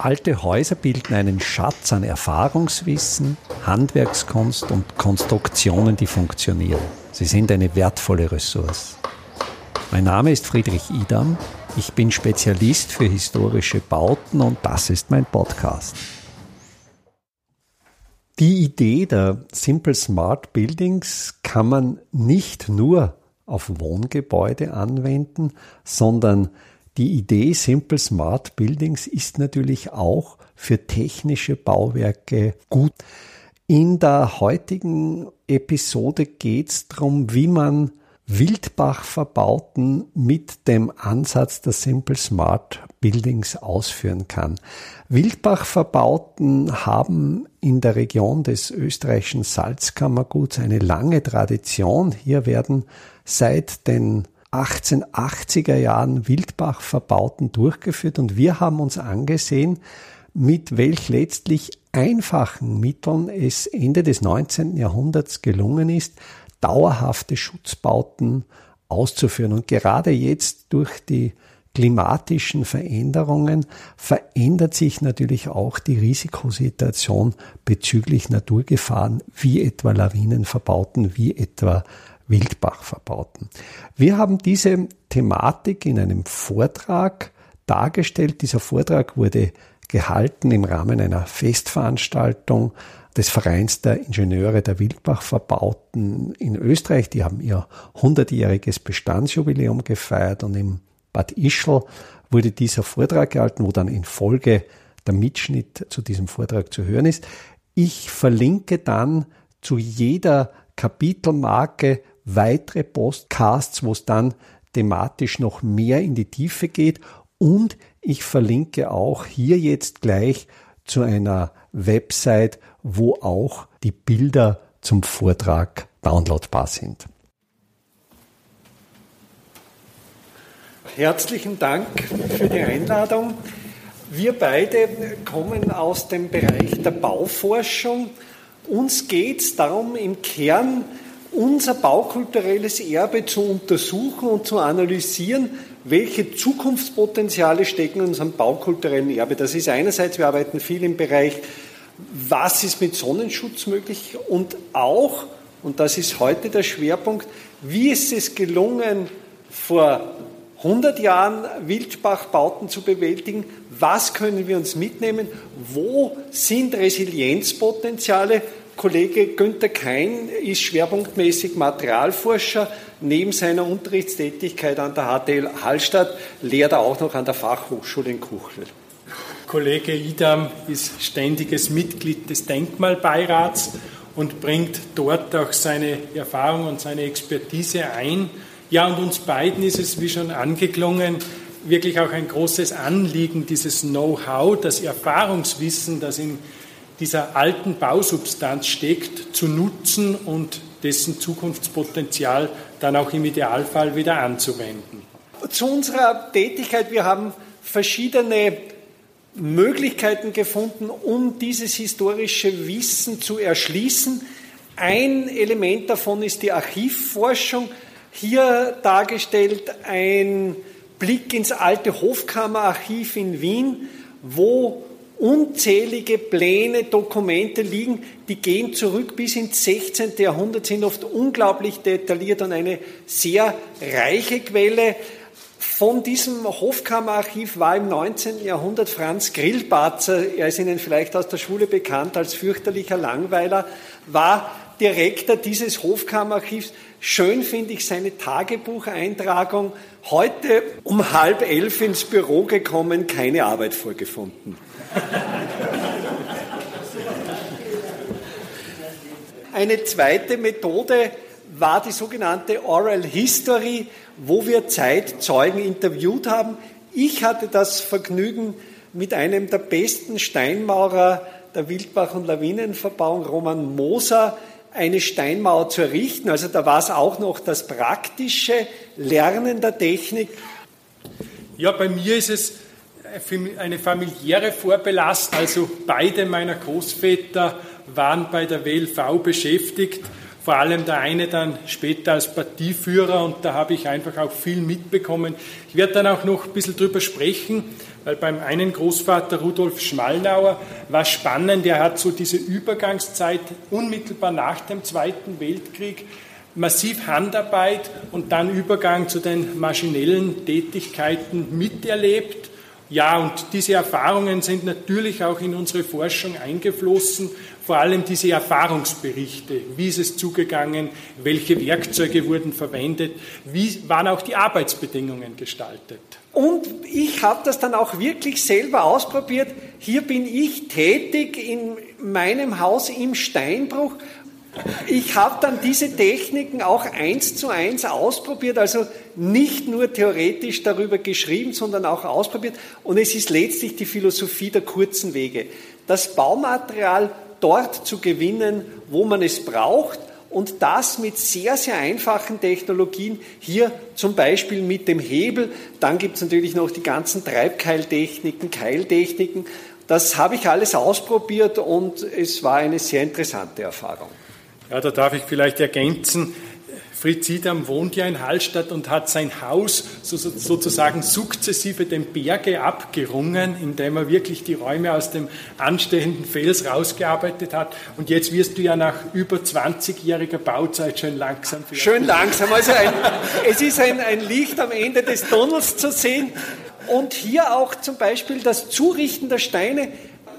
Alte Häuser bilden einen Schatz an Erfahrungswissen, Handwerkskunst und Konstruktionen, die funktionieren. Sie sind eine wertvolle Ressource. Mein Name ist Friedrich Idam. Ich bin Spezialist für historische Bauten und das ist mein Podcast. Die Idee der Simple Smart Buildings kann man nicht nur auf Wohngebäude anwenden, sondern die Idee Simple Smart Buildings ist natürlich auch für technische Bauwerke gut. In der heutigen Episode geht es darum, wie man Wildbach-Verbauten mit dem Ansatz der Simple Smart Buildings ausführen kann. Wildbach-Verbauten haben in der Region des österreichischen Salzkammerguts eine lange Tradition. Hier werden seit den 1880er Jahren Wildbach-Verbauten durchgeführt und wir haben uns angesehen, mit welch letztlich einfachen Mitteln es Ende des 19. Jahrhunderts gelungen ist, dauerhafte Schutzbauten auszuführen. Und gerade jetzt durch die klimatischen Veränderungen verändert sich natürlich auch die Risikosituation bezüglich Naturgefahren, wie etwa Lawinenverbauten, wie etwa Wildbachverbauten. Wir haben diese Thematik in einem Vortrag dargestellt. Dieser Vortrag wurde gehalten im Rahmen einer Festveranstaltung des Vereins der Ingenieure der Wildbachverbauten in Österreich. Die haben ihr 100-jähriges Bestandsjubiläum gefeiert und im Bad Ischl wurde dieser Vortrag gehalten, wo dann in Folge der Mitschnitt zu diesem Vortrag zu hören ist. Ich verlinke dann zu jeder Kapitelmarke weitere Postcasts, wo es dann thematisch noch mehr in die Tiefe geht. Und ich verlinke auch hier jetzt gleich zu einer Website, wo auch die Bilder zum Vortrag downloadbar sind. Herzlichen Dank für die Einladung. Wir beide kommen aus dem Bereich der Bauforschung. Uns geht es darum, im Kern unser baukulturelles Erbe zu untersuchen und zu analysieren, welche Zukunftspotenziale stecken in unserem baukulturellen Erbe. Das ist einerseits, wir arbeiten viel im Bereich, was ist mit Sonnenschutz möglich und auch, und das ist heute der Schwerpunkt, wie ist es gelungen, vor 100 Jahren Wildbachbauten zu bewältigen? Was können wir uns mitnehmen? Wo sind Resilienzpotenziale? Kollege Günther Kein ist schwerpunktmäßig Materialforscher. Neben seiner Unterrichtstätigkeit an der HTL Hallstatt lehrt er auch noch an der Fachhochschule in Kuchel. Kollege Idam ist ständiges Mitglied des Denkmalbeirats und bringt dort auch seine Erfahrung und seine Expertise ein. Ja, und uns beiden ist es, wie schon angeklungen, wirklich auch ein großes Anliegen, dieses Know-how, das Erfahrungswissen, das in dieser alten Bausubstanz steckt, zu nutzen und dessen Zukunftspotenzial dann auch im Idealfall wieder anzuwenden. Zu unserer Tätigkeit, wir haben verschiedene Möglichkeiten gefunden, um dieses historische Wissen zu erschließen. Ein Element davon ist die Archivforschung. Hier dargestellt ein Blick ins alte Hofkammerarchiv in Wien, wo unzählige Pläne, Dokumente liegen, die gehen zurück bis ins 16. Jahrhundert, sind oft unglaublich detailliert und eine sehr reiche Quelle. Von diesem Hofkammerarchiv war im 19. Jahrhundert Franz Grillparzer, er ist Ihnen vielleicht aus der Schule bekannt als fürchterlicher Langweiler, war Direktor dieses Hofkammerarchivs. Schön finde ich seine Tagebucheintragung. Heute um halb elf ins Büro gekommen, keine Arbeit vorgefunden. Eine zweite Methode war die sogenannte Oral History, wo wir Zeitzeugen interviewt haben. Ich hatte das Vergnügen, mit einem der besten Steinmaurer der Wildbach- und Lawinenverbauung, Roman Moser, eine Steinmauer zu errichten. Also da war es auch noch das praktische Lernen der Technik. Ja, bei mir ist es eine familiäre Vorbelastung. Also beide meiner Großväter waren bei der WLV beschäftigt. vor allem der eine dann später als Partieführer und da habe ich einfach auch viel mitbekommen. Ich werde dann auch noch ein bisschen drüber sprechen, weil beim einen Großvater Rudolf Schmalnauer war spannend, er hat so diese Übergangszeit unmittelbar nach dem Zweiten Weltkrieg massiv Handarbeit und dann Übergang zu den maschinellen Tätigkeiten miterlebt. Ja, und diese Erfahrungen sind natürlich auch in unsere Forschung eingeflossen, vor allem diese Erfahrungsberichte. Wie ist es zugegangen? Welche Werkzeuge wurden verwendet? Wie waren auch die Arbeitsbedingungen gestaltet? Und ich habe das dann auch wirklich selber ausprobiert. Hier bin ich tätig in meinem Haus im Steinbruch ich habe dann diese Techniken auch eins zu eins ausprobiert, also nicht nur theoretisch darüber geschrieben, sondern auch ausprobiert. Und es ist letztlich die Philosophie der kurzen Wege. Das Baumaterial dort zu gewinnen, wo man es braucht und das mit sehr, sehr einfachen Technologien, hier zum Beispiel mit dem Hebel. Dann gibt es natürlich noch die ganzen Treibkeiltechniken, Keiltechniken. Das habe ich alles ausprobiert und es war eine sehr interessante Erfahrung. Ja, da darf ich vielleicht ergänzen, Fritz Idam wohnt ja in Hallstatt und hat sein Haus sozusagen sukzessive den Berge abgerungen, indem er wirklich die Räume aus dem anstehenden Fels rausgearbeitet hat. Und jetzt wirst du ja nach über 20-jähriger Bauzeit schön langsam. Schön langsam. Also ein, es ist ein, ein Licht am Ende des Tunnels zu sehen. Und hier auch zum Beispiel das Zurichten der Steine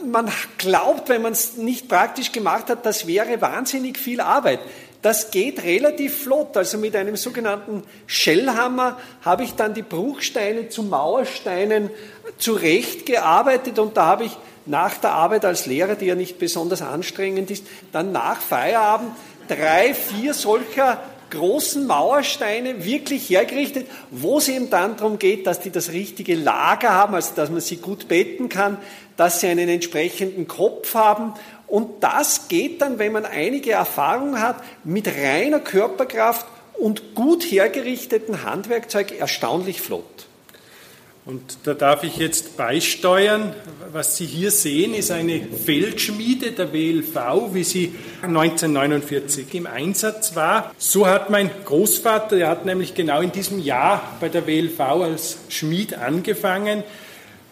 man glaubt, wenn man es nicht praktisch gemacht hat, das wäre wahnsinnig viel Arbeit. Das geht relativ flott. Also mit einem sogenannten Schellhammer habe ich dann die Bruchsteine zu Mauersteinen zurechtgearbeitet und da habe ich nach der Arbeit als Lehrer, die ja nicht besonders anstrengend ist, dann nach Feierabend drei, vier solcher großen Mauersteine wirklich hergerichtet, wo es eben dann darum geht, dass die das richtige Lager haben, also dass man sie gut betten kann, dass sie einen entsprechenden Kopf haben. Und das geht dann, wenn man einige Erfahrung hat, mit reiner Körperkraft und gut hergerichteten Handwerkzeug erstaunlich flott. Und da darf ich jetzt beisteuern. Was Sie hier sehen, ist eine Feldschmiede der WLV, wie sie 1949 im Einsatz war. So hat mein Großvater, der hat nämlich genau in diesem Jahr bei der WLV als Schmied angefangen,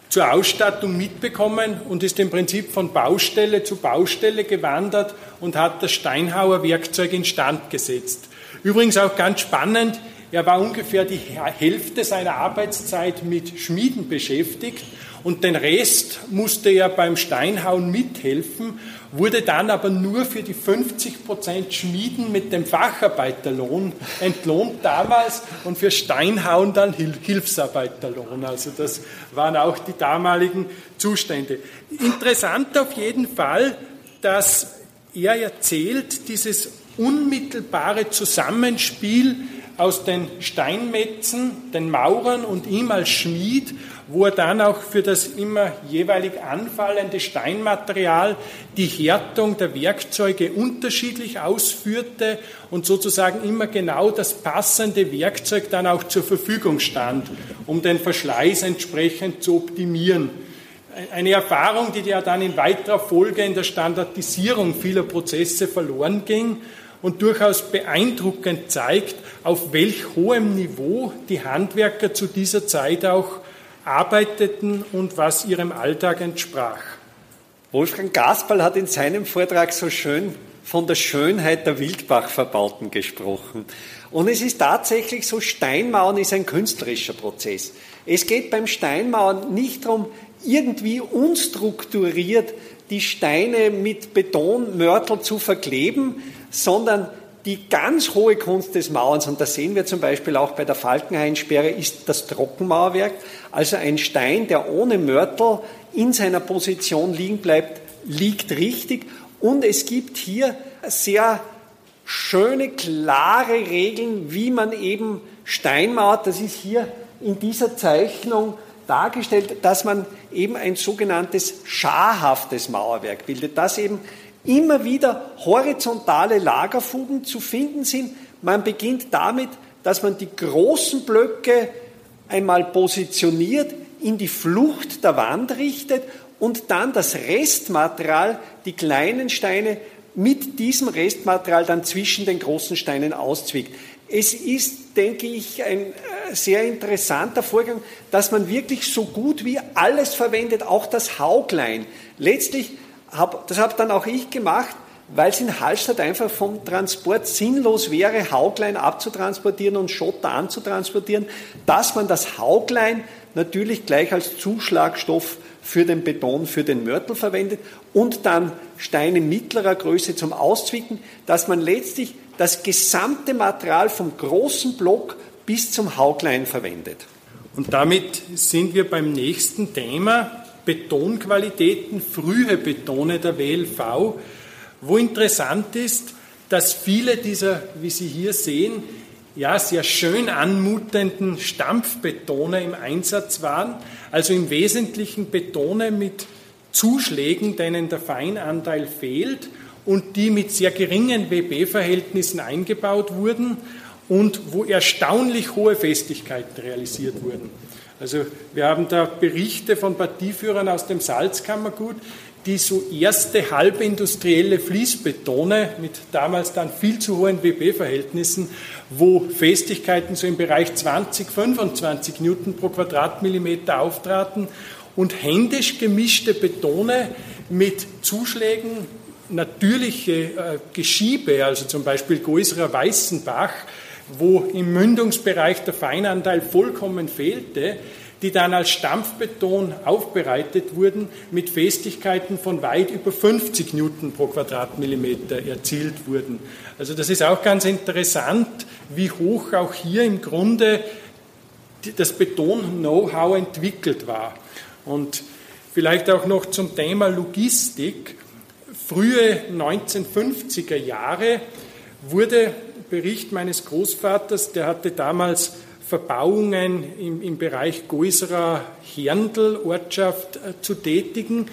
zur Ausstattung mitbekommen und ist im Prinzip von Baustelle zu Baustelle gewandert und hat das Steinhauer Werkzeug instand gesetzt. Übrigens auch ganz spannend, er war ungefähr die Hälfte seiner Arbeitszeit mit Schmieden beschäftigt und den Rest musste er beim Steinhauen mithelfen, wurde dann aber nur für die 50 Prozent Schmieden mit dem Facharbeiterlohn entlohnt damals und für Steinhauen dann Hilfsarbeiterlohn. Also das waren auch die damaligen Zustände. Interessant auf jeden Fall, dass er erzählt, dieses unmittelbare Zusammenspiel aus den Steinmetzen, den Maurern und ihm als Schmied, wo er dann auch für das immer jeweilig anfallende Steinmaterial die Härtung der Werkzeuge unterschiedlich ausführte und sozusagen immer genau das passende Werkzeug dann auch zur Verfügung stand, um den Verschleiß entsprechend zu optimieren. Eine Erfahrung, die ja dann in weiterer Folge in der Standardisierung vieler Prozesse verloren ging und durchaus beeindruckend zeigt, auf welch hohem Niveau die Handwerker zu dieser Zeit auch arbeiteten und was ihrem Alltag entsprach. Wolfgang Gaspal hat in seinem Vortrag so schön von der Schönheit der Wildbachverbauten gesprochen. Und es ist tatsächlich so, Steinmauern ist ein künstlerischer Prozess. Es geht beim Steinmauern nicht darum, irgendwie unstrukturiert die Steine mit Betonmörtel zu verkleben, sondern die ganz hohe Kunst des Mauerns, und das sehen wir zum Beispiel auch bei der Falkenhainsperre, ist das Trockenmauerwerk, also ein Stein, der ohne Mörtel in seiner Position liegen bleibt, liegt richtig. Und es gibt hier sehr schöne, klare Regeln, wie man eben Steinmauert, das ist hier in dieser Zeichnung dargestellt, dass man eben ein sogenanntes scharhaftes Mauerwerk bildet, das eben immer wieder horizontale Lagerfugen zu finden sind. Man beginnt damit, dass man die großen Blöcke einmal positioniert, in die Flucht der Wand richtet und dann das Restmaterial, die kleinen Steine, mit diesem Restmaterial dann zwischen den großen Steinen auszwickt. Es ist, denke ich, ein äh, sehr interessanter Vorgang, dass man wirklich so gut wie alles verwendet, auch das Hauglein. Letztlich, hab, das habe dann auch ich gemacht, weil es in Hallstatt einfach vom Transport sinnlos wäre, Hauglein abzutransportieren und Schotter anzutransportieren, dass man das Hauglein natürlich gleich als Zuschlagstoff für den Beton, für den Mörtel verwendet und dann Steine mittlerer Größe zum Auszwicken, dass man letztlich das gesamte Material vom großen Block bis zum Hauglein verwendet. Und damit sind wir beim nächsten Thema, Betonqualitäten, frühe Betone der WLV, wo interessant ist, dass viele dieser, wie Sie hier sehen, ja, sehr schön anmutenden Stampfbetone im Einsatz waren, also im Wesentlichen Betone mit Zuschlägen, denen der Feinanteil fehlt und die mit sehr geringen WB-Verhältnissen eingebaut wurden und wo erstaunlich hohe Festigkeiten realisiert wurden. Also wir haben da Berichte von Partieführern aus dem Salzkammergut, die so erste halbindustrielle Fließbetone mit damals dann viel zu hohen WB-Verhältnissen, wo Festigkeiten so im Bereich 20, 25 Newton pro Quadratmillimeter auftraten und händisch gemischte Betone mit Zuschlägen, natürliche äh, Geschiebe, also zum Beispiel Goisrer Weißenbach, wo im Mündungsbereich der Feinanteil vollkommen fehlte, die dann als Stampfbeton aufbereitet wurden, mit Festigkeiten von weit über 50 Newton pro Quadratmillimeter erzielt wurden. Also das ist auch ganz interessant, wie hoch auch hier im Grunde das Beton-Know-how entwickelt war. Und vielleicht auch noch zum Thema Logistik. Frühe 1950er Jahre wurde Bericht meines Großvaters, der hatte damals Verbauungen im, im Bereich Goisra Herndl Ortschaft äh, zu tätigen,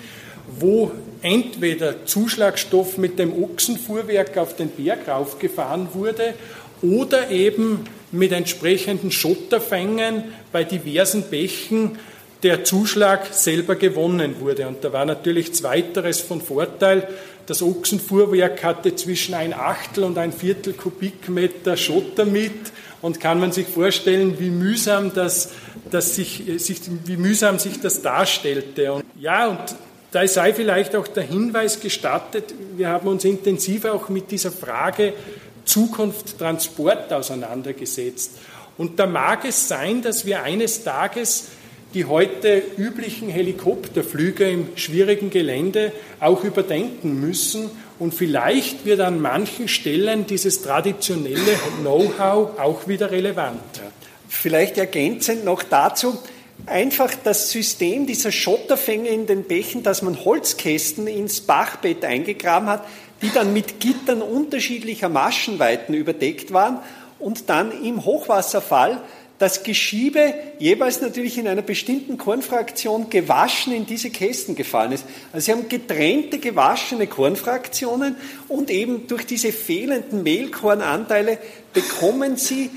wo entweder Zuschlagstoff mit dem Ochsenfuhrwerk auf den Berg raufgefahren wurde oder eben mit entsprechenden Schotterfängen bei diversen Bächen der Zuschlag selber gewonnen wurde. Und da war natürlich zweiteres von Vorteil. Das Ochsenfuhrwerk hatte zwischen ein Achtel und ein Viertel Kubikmeter Schotter mit und kann man sich vorstellen, wie mühsam das, das sich, sich, wie mühsam sich das darstellte. Und ja, und da sei vielleicht auch der Hinweis gestattet, wir haben uns intensiv auch mit dieser Frage Zukunft Transport auseinandergesetzt. Und da mag es sein, dass wir eines Tages die heute üblichen Helikopterflüge im schwierigen Gelände auch überdenken müssen und vielleicht wird an manchen Stellen dieses traditionelle Know-how auch wieder relevant. Vielleicht ergänzend noch dazu, einfach das System dieser Schotterfänge in den Bächen, dass man Holzkästen ins Bachbett eingegraben hat, die dann mit Gittern unterschiedlicher Maschenweiten überdeckt waren und dann im Hochwasserfall das Geschiebe jeweils natürlich in einer bestimmten Kornfraktion gewaschen in diese Kästen gefallen ist. Also Sie haben getrennte gewaschene Kornfraktionen und eben durch diese fehlenden Mehlkornanteile bekommen Sie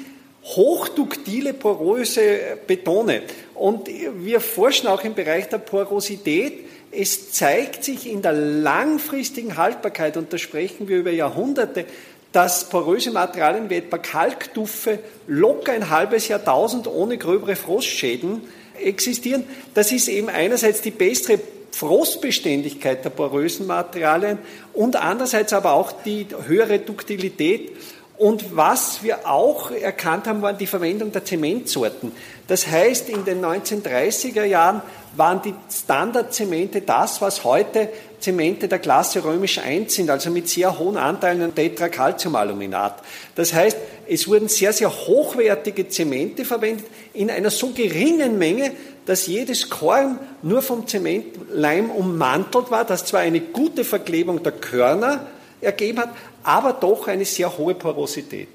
hochduktile, poröse Betone. Und wir forschen auch im Bereich der Porosität. Es zeigt sich in der langfristigen Haltbarkeit, und da sprechen wir über Jahrhunderte, dass poröse Materialien wie etwa Kalktuffe locker ein halbes Jahrtausend ohne gröbere Frostschäden existieren. Das ist eben einerseits die bessere Frostbeständigkeit der porösen Materialien und andererseits aber auch die höhere Duktilität. Und was wir auch erkannt haben, war die Verwendung der Zementsorten. Das heißt, in den 1930er Jahren waren die Standardzemente das, was heute Zemente der Klasse römisch 1 sind, also mit sehr hohen Anteilen an Tetracalciumaluminat. Das heißt, es wurden sehr, sehr hochwertige Zemente verwendet in einer so geringen Menge, dass jedes Korn nur vom Zementleim ummantelt war, das zwar eine gute Verklebung der Körner ergeben hat, aber doch eine sehr hohe Porosität.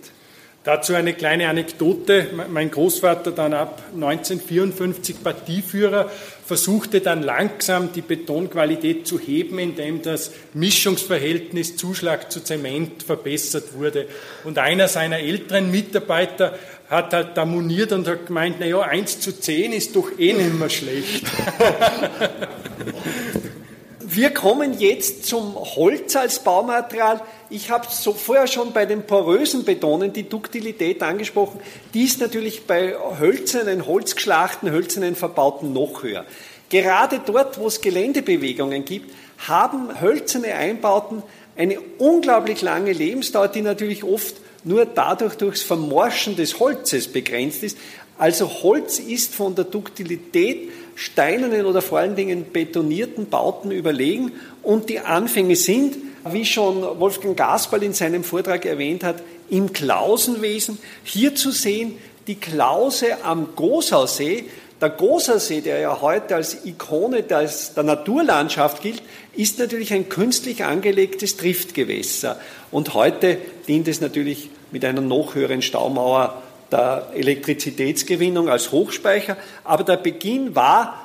Dazu eine kleine Anekdote. Mein Großvater dann ab 1954 Partieführer versuchte dann langsam die Betonqualität zu heben, indem das Mischungsverhältnis Zuschlag zu Zement verbessert wurde. Und einer seiner älteren Mitarbeiter hat halt da moniert und hat gemeint, naja, 1 zu 10 ist doch eh nicht mehr schlecht. Wir kommen jetzt zum Holz als Baumaterial. Ich habe so vorher schon bei den porösen Betonen die Duktilität angesprochen. Die ist natürlich bei hölzernen, holzgeschlachten, hölzernen Verbauten noch höher. Gerade dort, wo es Geländebewegungen gibt, haben hölzerne Einbauten eine unglaublich lange Lebensdauer, die natürlich oft nur dadurch durchs Vermorschen des Holzes begrenzt ist. Also Holz ist von der Duktilität steinernen oder vor allen Dingen betonierten Bauten überlegen und die Anfänge sind, wie schon Wolfgang Gasperl in seinem Vortrag erwähnt hat, im Klausenwesen. Hier zu sehen die Klause am Großaussee. Der Großaussee, der ja heute als Ikone der Naturlandschaft gilt, ist natürlich ein künstlich angelegtes Driftgewässer. Und heute dient es natürlich mit einer noch höheren Staumauer der Elektrizitätsgewinnung als Hochspeicher. Aber der Beginn war,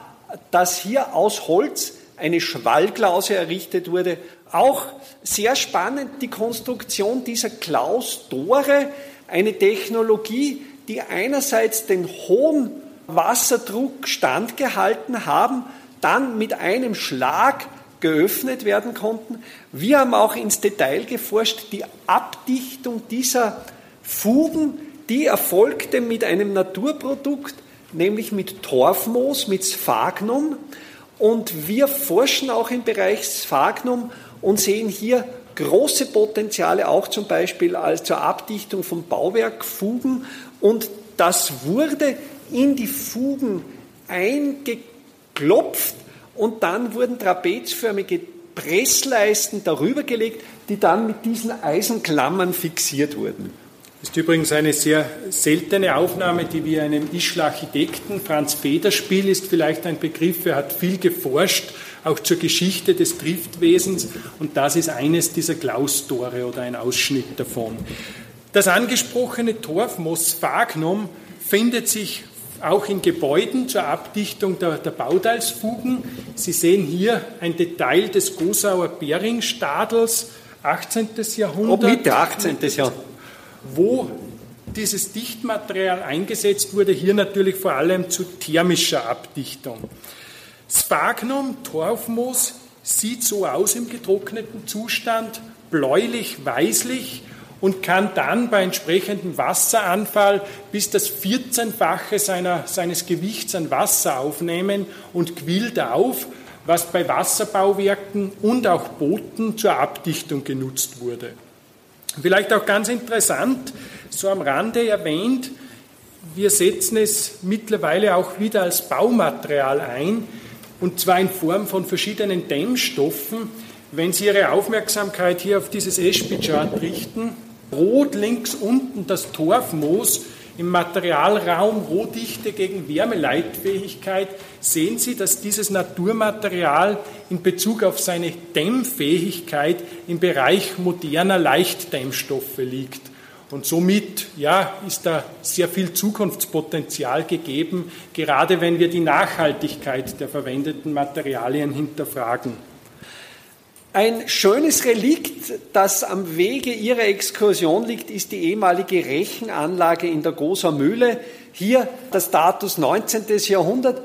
dass hier aus Holz eine Schwallklause errichtet wurde. Auch sehr spannend die Konstruktion dieser Klaustore, eine Technologie, die einerseits den hohen Wasserdruck standgehalten haben, dann mit einem Schlag geöffnet werden konnten. Wir haben auch ins Detail geforscht, die Abdichtung dieser Fugen die erfolgte mit einem Naturprodukt, nämlich mit Torfmoos, mit Sphagnum. Und wir forschen auch im Bereich Sphagnum und sehen hier große Potenziale, auch zum Beispiel als zur Abdichtung von Bauwerkfugen. Und das wurde in die Fugen eingeklopft und dann wurden trapezförmige Pressleisten darüber gelegt, die dann mit diesen Eisenklammern fixiert wurden. Das ist übrigens eine sehr seltene Aufnahme, die wir einem Ischler Architekten, Franz Federspiel ist vielleicht ein Begriff, er hat viel geforscht, auch zur Geschichte des Driftwesens und das ist eines dieser Klaustore oder ein Ausschnitt davon. Das angesprochene Torfmoos Sphagnum findet sich auch in Gebäuden zur Abdichtung der, der Bauteilsfugen. Sie sehen hier ein Detail des Gosauer Beringstadels, 18. Jahrhundert. Oh, Mitte 18. Jahrhundert wo dieses Dichtmaterial eingesetzt wurde, hier natürlich vor allem zu thermischer Abdichtung. Sphagnum, Torfmoos, sieht so aus im getrockneten Zustand, bläulich-weißlich und kann dann bei entsprechendem Wasseranfall bis das 14-fache seiner, seines Gewichts an Wasser aufnehmen und quillt auf, was bei Wasserbauwerken und auch Booten zur Abdichtung genutzt wurde. Vielleicht auch ganz interessant, so am Rande erwähnt, wir setzen es mittlerweile auch wieder als Baumaterial ein, und zwar in Form von verschiedenen Dämmstoffen. Wenn Sie Ihre Aufmerksamkeit hier auf dieses Espy-Chart richten, rot links unten das Torfmoos, im Materialraum Rohdichte gegen Wärmeleitfähigkeit sehen Sie, dass dieses Naturmaterial in Bezug auf seine Dämmfähigkeit im Bereich moderner Leichtdämmstoffe liegt. Und somit ja, ist da sehr viel Zukunftspotenzial gegeben, gerade wenn wir die Nachhaltigkeit der verwendeten Materialien hinterfragen. Ein schönes Relikt, das am Wege Ihrer Exkursion liegt, ist die ehemalige Rechenanlage in der Großer Mühle. Hier das Status 19. Jahrhundert.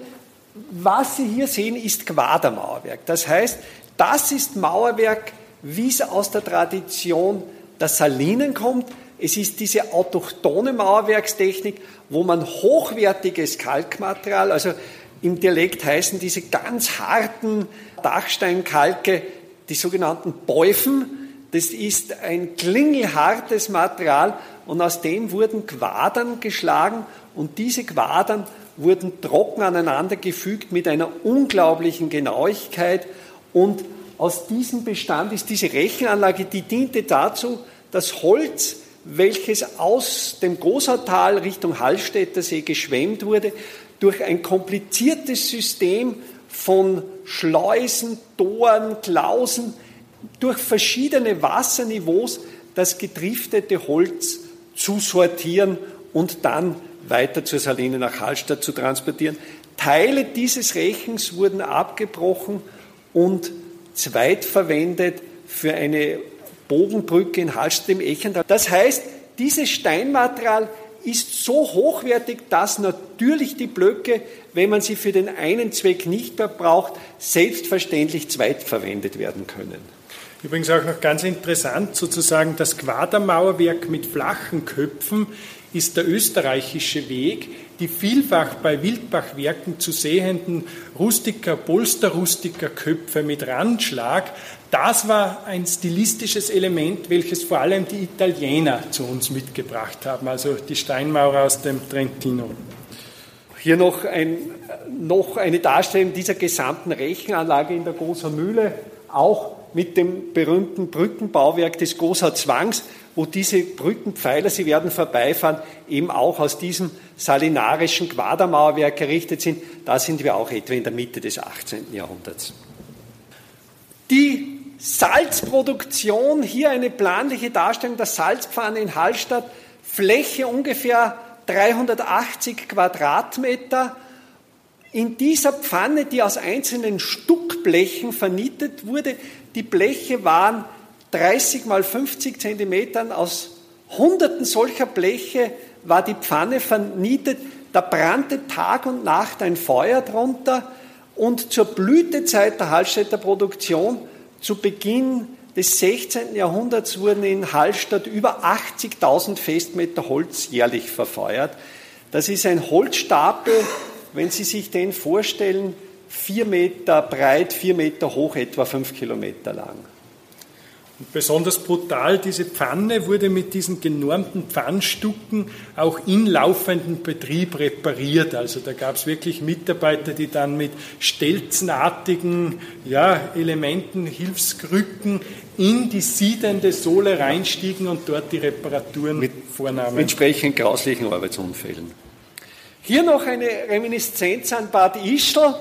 Was Sie hier sehen, ist Quadermauerwerk. Das heißt, das ist Mauerwerk, wie es aus der Tradition der Salinen kommt. Es ist diese autochtone Mauerwerkstechnik, wo man hochwertiges Kalkmaterial, also im Dialekt heißen diese ganz harten Dachsteinkalke, die sogenannten Bäufen. Das ist ein klingelhartes Material und aus dem wurden Quadern geschlagen und diese Quadern wurden trocken aneinander gefügt mit einer unglaublichen Genauigkeit und aus diesem Bestand ist diese Rechenanlage, die diente dazu, das Holz, welches aus dem Großautal Richtung Hallstätter See geschwemmt wurde, durch ein kompliziertes System von Schleusen, Toren, Klausen durch verschiedene Wasserniveaus das gedriftete Holz zu sortieren und dann weiter zur Saline nach Hallstatt zu transportieren. Teile dieses Rechens wurden abgebrochen und zweitverwendet für eine Bogenbrücke in Hallstatt im Echental. Das heißt, dieses Steinmaterial ist so hochwertig, dass natürlich die Blöcke, wenn man sie für den einen Zweck nicht mehr braucht, selbstverständlich zweitverwendet werden können. Übrigens auch noch ganz interessant, sozusagen das Quadermauerwerk mit flachen Köpfen ist der österreichische Weg, die vielfach bei Wildbachwerken zu sehenden Rustiker, Polsterrustiker Köpfe mit Randschlag, das war ein stilistisches Element, welches vor allem die Italiener zu uns mitgebracht haben, also die Steinmaurer aus dem Trentino. Hier noch, ein, noch eine Darstellung dieser gesamten Rechenanlage in der Großer Mühle, auch mit dem berühmten Brückenbauwerk des Gosau Zwangs, wo diese Brückenpfeiler, sie werden vorbeifahren, eben auch aus diesem salinarischen Quadermauerwerk errichtet sind. Da sind wir auch etwa in der Mitte des 18. Jahrhunderts. Die Salzproduktion, hier eine planliche Darstellung der Salzpfanne in Hallstatt, Fläche ungefähr 380 Quadratmeter, in dieser Pfanne, die aus einzelnen Stuckblechen vernietet wurde, die Bleche waren 30 mal 50 Zentimetern, aus Hunderten solcher Bleche war die Pfanne vernietet, da brannte Tag und Nacht ein Feuer drunter und zur Blütezeit der Hallstätter Produktion, zu Beginn des 16. Jahrhunderts wurden in Hallstatt über 80.000 Festmeter Holz jährlich verfeuert. Das ist ein Holzstapel, wenn Sie sich den vorstellen, vier Meter breit, vier Meter hoch, etwa fünf Kilometer lang. Und besonders brutal, diese Pfanne wurde mit diesen genormten Pfannstucken auch in laufendem Betrieb repariert. Also da gab es wirklich Mitarbeiter, die dann mit stelzenartigen ja, Elementen, Hilfskrücken in die siedende Sohle reinstiegen und dort die Reparaturen mit, vornahmen. Mit entsprechend grauslichen Arbeitsunfällen. Hier noch eine Reminiszenz an Bad Ischl,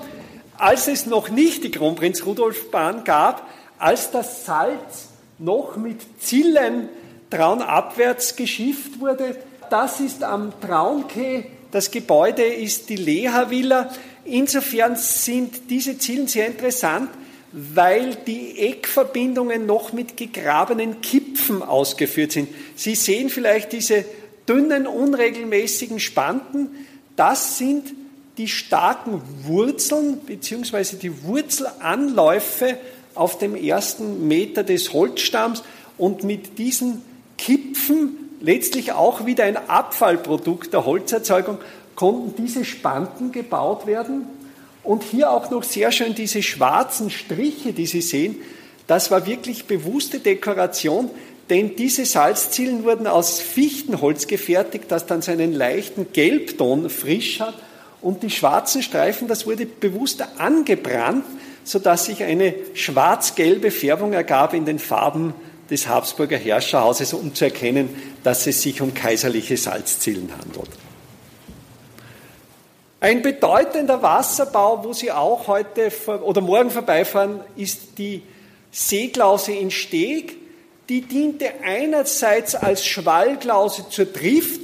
als es noch nicht die Kronprinz-Rudolf-Bahn gab, als das Salz noch mit Zillen traunabwärts geschifft wurde. Das ist am Traunke, das Gebäude ist die Leha-Villa. Insofern sind diese Zillen sehr interessant, weil die Eckverbindungen noch mit gegrabenen Kipfen ausgeführt sind. Sie sehen vielleicht diese dünnen, unregelmäßigen Spanten, das sind die starken Wurzeln bzw. die Wurzelanläufe auf dem ersten Meter des Holzstamms und mit diesen Kipfen, letztlich auch wieder ein Abfallprodukt der Holzerzeugung, konnten diese Spanten gebaut werden. Und hier auch noch sehr schön diese schwarzen Striche, die Sie sehen. Das war wirklich bewusste Dekoration, denn diese Salzzielen wurden aus Fichtenholz gefertigt, das dann seinen leichten Gelbton frisch hat. Und die schwarzen Streifen, das wurde bewusst angebrannt, sodass sich eine schwarz-gelbe Färbung ergab in den Farben des Habsburger Herrscherhauses, um zu erkennen, dass es sich um kaiserliche Salzzielen handelt. Ein bedeutender Wasserbau, wo Sie auch heute oder morgen vorbeifahren, ist die Seeklause in Steg die diente einerseits als Schwallklause zur Trift,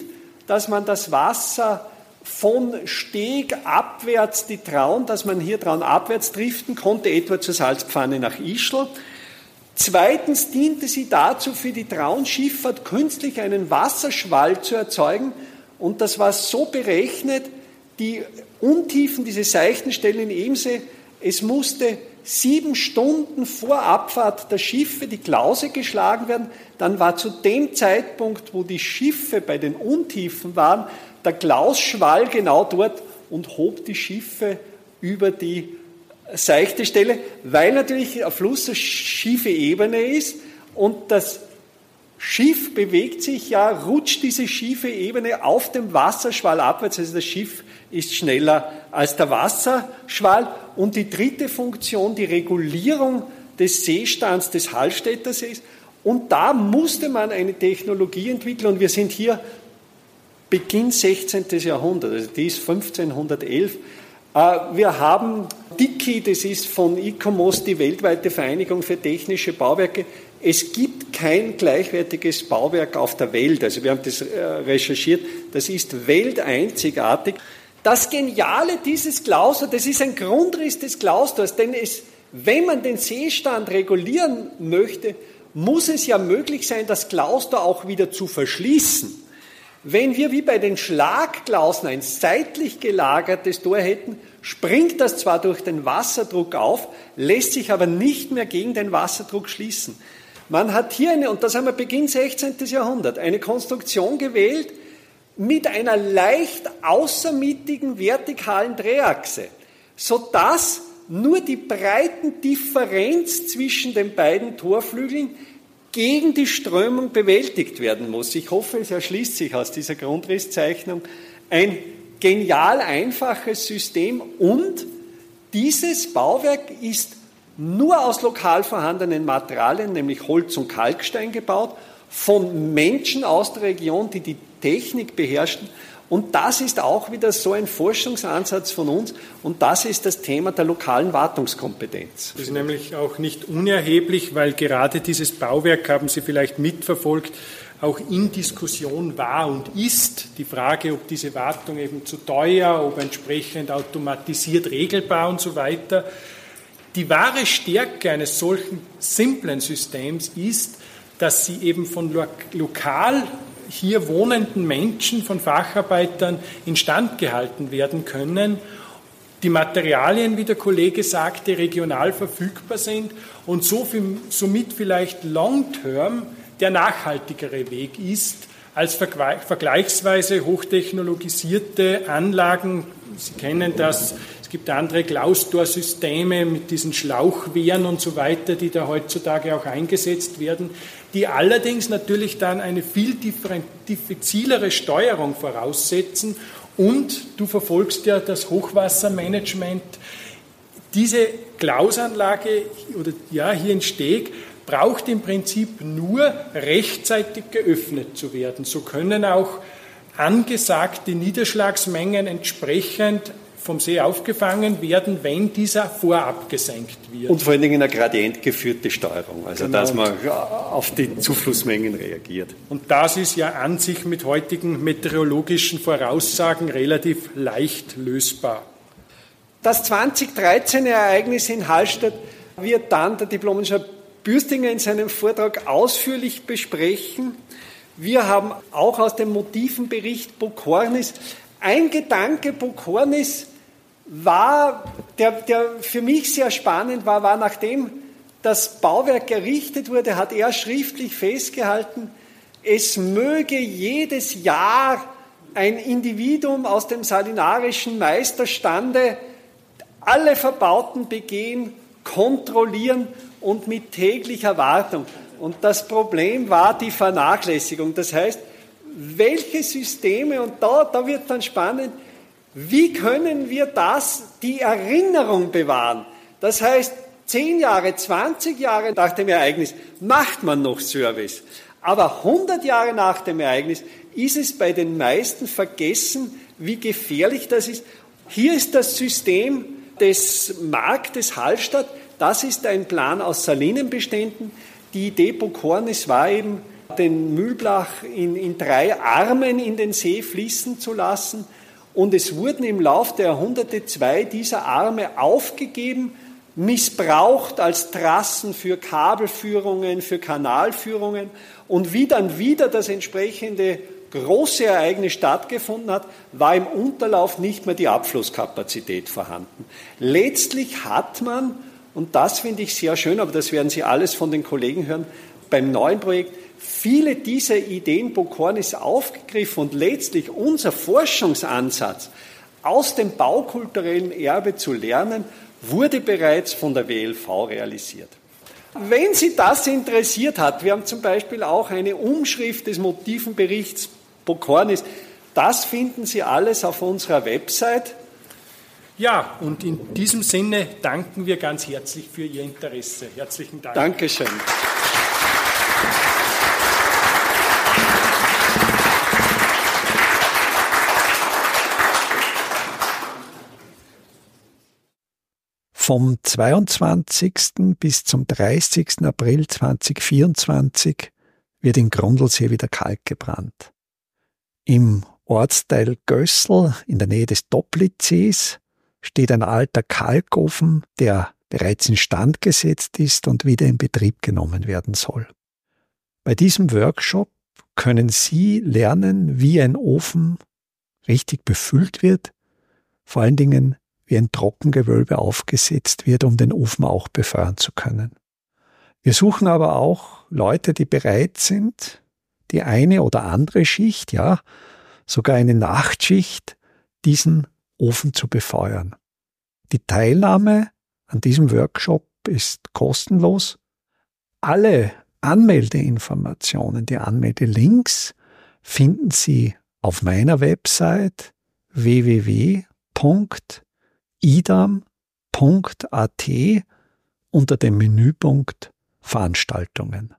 dass man das Wasser von Steg abwärts, die Traun, dass man hier Traun abwärts driften konnte, etwa zur Salzpfanne nach Ischl. Zweitens diente sie dazu, für die Traunschifffahrt künstlich einen Wasserschwall zu erzeugen. Und das war so berechnet, die Untiefen, diese seichten Stellen in Emse, es musste sieben Stunden vor Abfahrt der Schiffe die Klause geschlagen werden. Dann war zu dem Zeitpunkt, wo die Schiffe bei den Untiefen waren, der Klausschwall genau dort und hob die Schiffe über die seichte Stelle, weil natürlich ein Fluss eine schiefe Ebene ist und das Schiff bewegt sich ja, rutscht diese schiefe Ebene auf dem Wasserschwall abwärts, also das Schiff ist schneller als der Wasserschwall. Und die dritte Funktion, die Regulierung des Seestands des Hallstätter Sees. Und da musste man eine Technologie entwickeln und wir sind hier Beginn 16. Jahrhundert, also die ist 1511. Äh, wir haben DICI, das ist von ICOMOS, die weltweite Vereinigung für technische Bauwerke. Es gibt kein gleichwertiges Bauwerk auf der Welt. Also wir haben das äh, recherchiert. Das ist welteinzigartig. Das Geniale dieses Klausters, das ist ein Grundriss des Klausters, denn es, wenn man den Seestand regulieren möchte, muss es ja möglich sein, das Klauster auch wieder zu verschließen. Wenn wir wie bei den Schlagklausen ein seitlich gelagertes Tor hätten, springt das zwar durch den Wasserdruck auf, lässt sich aber nicht mehr gegen den Wasserdruck schließen. Man hat hier eine, und das haben wir Beginn 16. Jahrhundert, eine Konstruktion gewählt mit einer leicht außermittigen vertikalen Drehachse, sodass nur die Breitendifferenz zwischen den beiden Torflügeln gegen die Strömung bewältigt werden muss. Ich hoffe, es erschließt sich aus dieser Grundrisszeichnung ein genial einfaches System und dieses Bauwerk ist nur aus lokal vorhandenen Materialien, nämlich Holz und Kalkstein gebaut, von Menschen aus der Region, die die Technik beherrschen. Und das ist auch wieder so ein Forschungsansatz von uns und das ist das Thema der lokalen Wartungskompetenz. Das ist nämlich auch nicht unerheblich, weil gerade dieses Bauwerk, haben Sie vielleicht mitverfolgt, auch in Diskussion war und ist. Die Frage, ob diese Wartung eben zu teuer, ob entsprechend automatisiert regelbar und so weiter. Die wahre Stärke eines solchen simplen Systems ist, dass sie eben von lokal hier wohnenden Menschen, von Facharbeitern instand gehalten werden können. Die Materialien, wie der Kollege sagte, regional verfügbar sind und so viel, somit vielleicht long-term der nachhaltigere Weg ist als vergleichsweise hochtechnologisierte Anlagen. Sie kennen das, es gibt andere Klaustor-Systeme mit diesen Schlauchwehren und so weiter, die da heutzutage auch eingesetzt werden, die allerdings natürlich dann eine viel diffizilere Steuerung voraussetzen und du verfolgst ja das Hochwassermanagement. Diese Klausanlage oder ja hier in Steg braucht im Prinzip nur rechtzeitig geöffnet zu werden. So können auch angesagte Niederschlagsmengen entsprechend vom See aufgefangen werden, wenn dieser vorab gesenkt wird. Und vor allen Dingen eine gradientgeführte Steuerung, also genau. dass man auf die Zuflussmengen reagiert. Und das ist ja an sich mit heutigen meteorologischen Voraussagen relativ leicht lösbar. Das 2013 Ereignis in Hallstatt wird dann der Diplomingenieur Bürstinger in seinem Vortrag ausführlich besprechen. Wir haben auch aus dem Motivenbericht Bokornis ein Gedanke Bokornis war, der, der für mich sehr spannend war, war nachdem das Bauwerk errichtet wurde, hat er schriftlich festgehalten, es möge jedes Jahr ein Individuum aus dem salinarischen Meisterstande alle Verbauten begehen, kontrollieren und mit täglicher Wartung. Und das Problem war die Vernachlässigung. Das heißt, welche Systeme, und da, da wird dann spannend, wie können wir das, die Erinnerung bewahren? Das heißt, zehn Jahre, 20 Jahre nach dem Ereignis macht man noch Service. Aber 100 Jahre nach dem Ereignis ist es bei den meisten vergessen, wie gefährlich das ist. Hier ist das System des Marktes Hallstatt. Das ist ein Plan aus Salinenbeständen. Die Idee Bokornis war eben, den Mühlblach in, in drei Armen in den See fließen zu lassen und es wurden im Lauf der Jahrhunderte zwei dieser Arme aufgegeben, missbraucht als Trassen für Kabelführungen, für Kanalführungen. Und wie dann wieder das entsprechende große Ereignis stattgefunden hat, war im Unterlauf nicht mehr die Abflusskapazität vorhanden. Letztlich hat man, und das finde ich sehr schön, aber das werden Sie alles von den Kollegen hören, beim neuen Projekt viele dieser Ideen Bokornis aufgegriffen und letztlich unser Forschungsansatz aus dem baukulturellen Erbe zu lernen, wurde bereits von der WLV realisiert. Wenn Sie das interessiert hat, wir haben zum Beispiel auch eine Umschrift des Motivenberichts Bokornis, das finden Sie alles auf unserer Website. Ja, und in diesem Sinne danken wir ganz herzlich für Ihr Interesse. Herzlichen Dank. Dankeschön. Vom 22. bis zum 30. April 2024 wird in Grundlsee wieder Kalk gebrannt. Im Ortsteil Gössel in der Nähe des Doplitzsees steht ein alter Kalkofen, der bereits instand gesetzt ist und wieder in Betrieb genommen werden soll. Bei diesem Workshop können Sie lernen, wie ein Ofen richtig befüllt wird, vor allen Dingen wie ein Trockengewölbe aufgesetzt wird, um den Ofen auch befeuern zu können. Wir suchen aber auch Leute, die bereit sind, die eine oder andere Schicht, ja, sogar eine Nachtschicht, diesen Ofen zu befeuern. Die Teilnahme an diesem Workshop ist kostenlos. Alle Anmeldeinformationen, die Anmeldelinks finden Sie auf meiner Website www.idam.at unter dem Menüpunkt Veranstaltungen.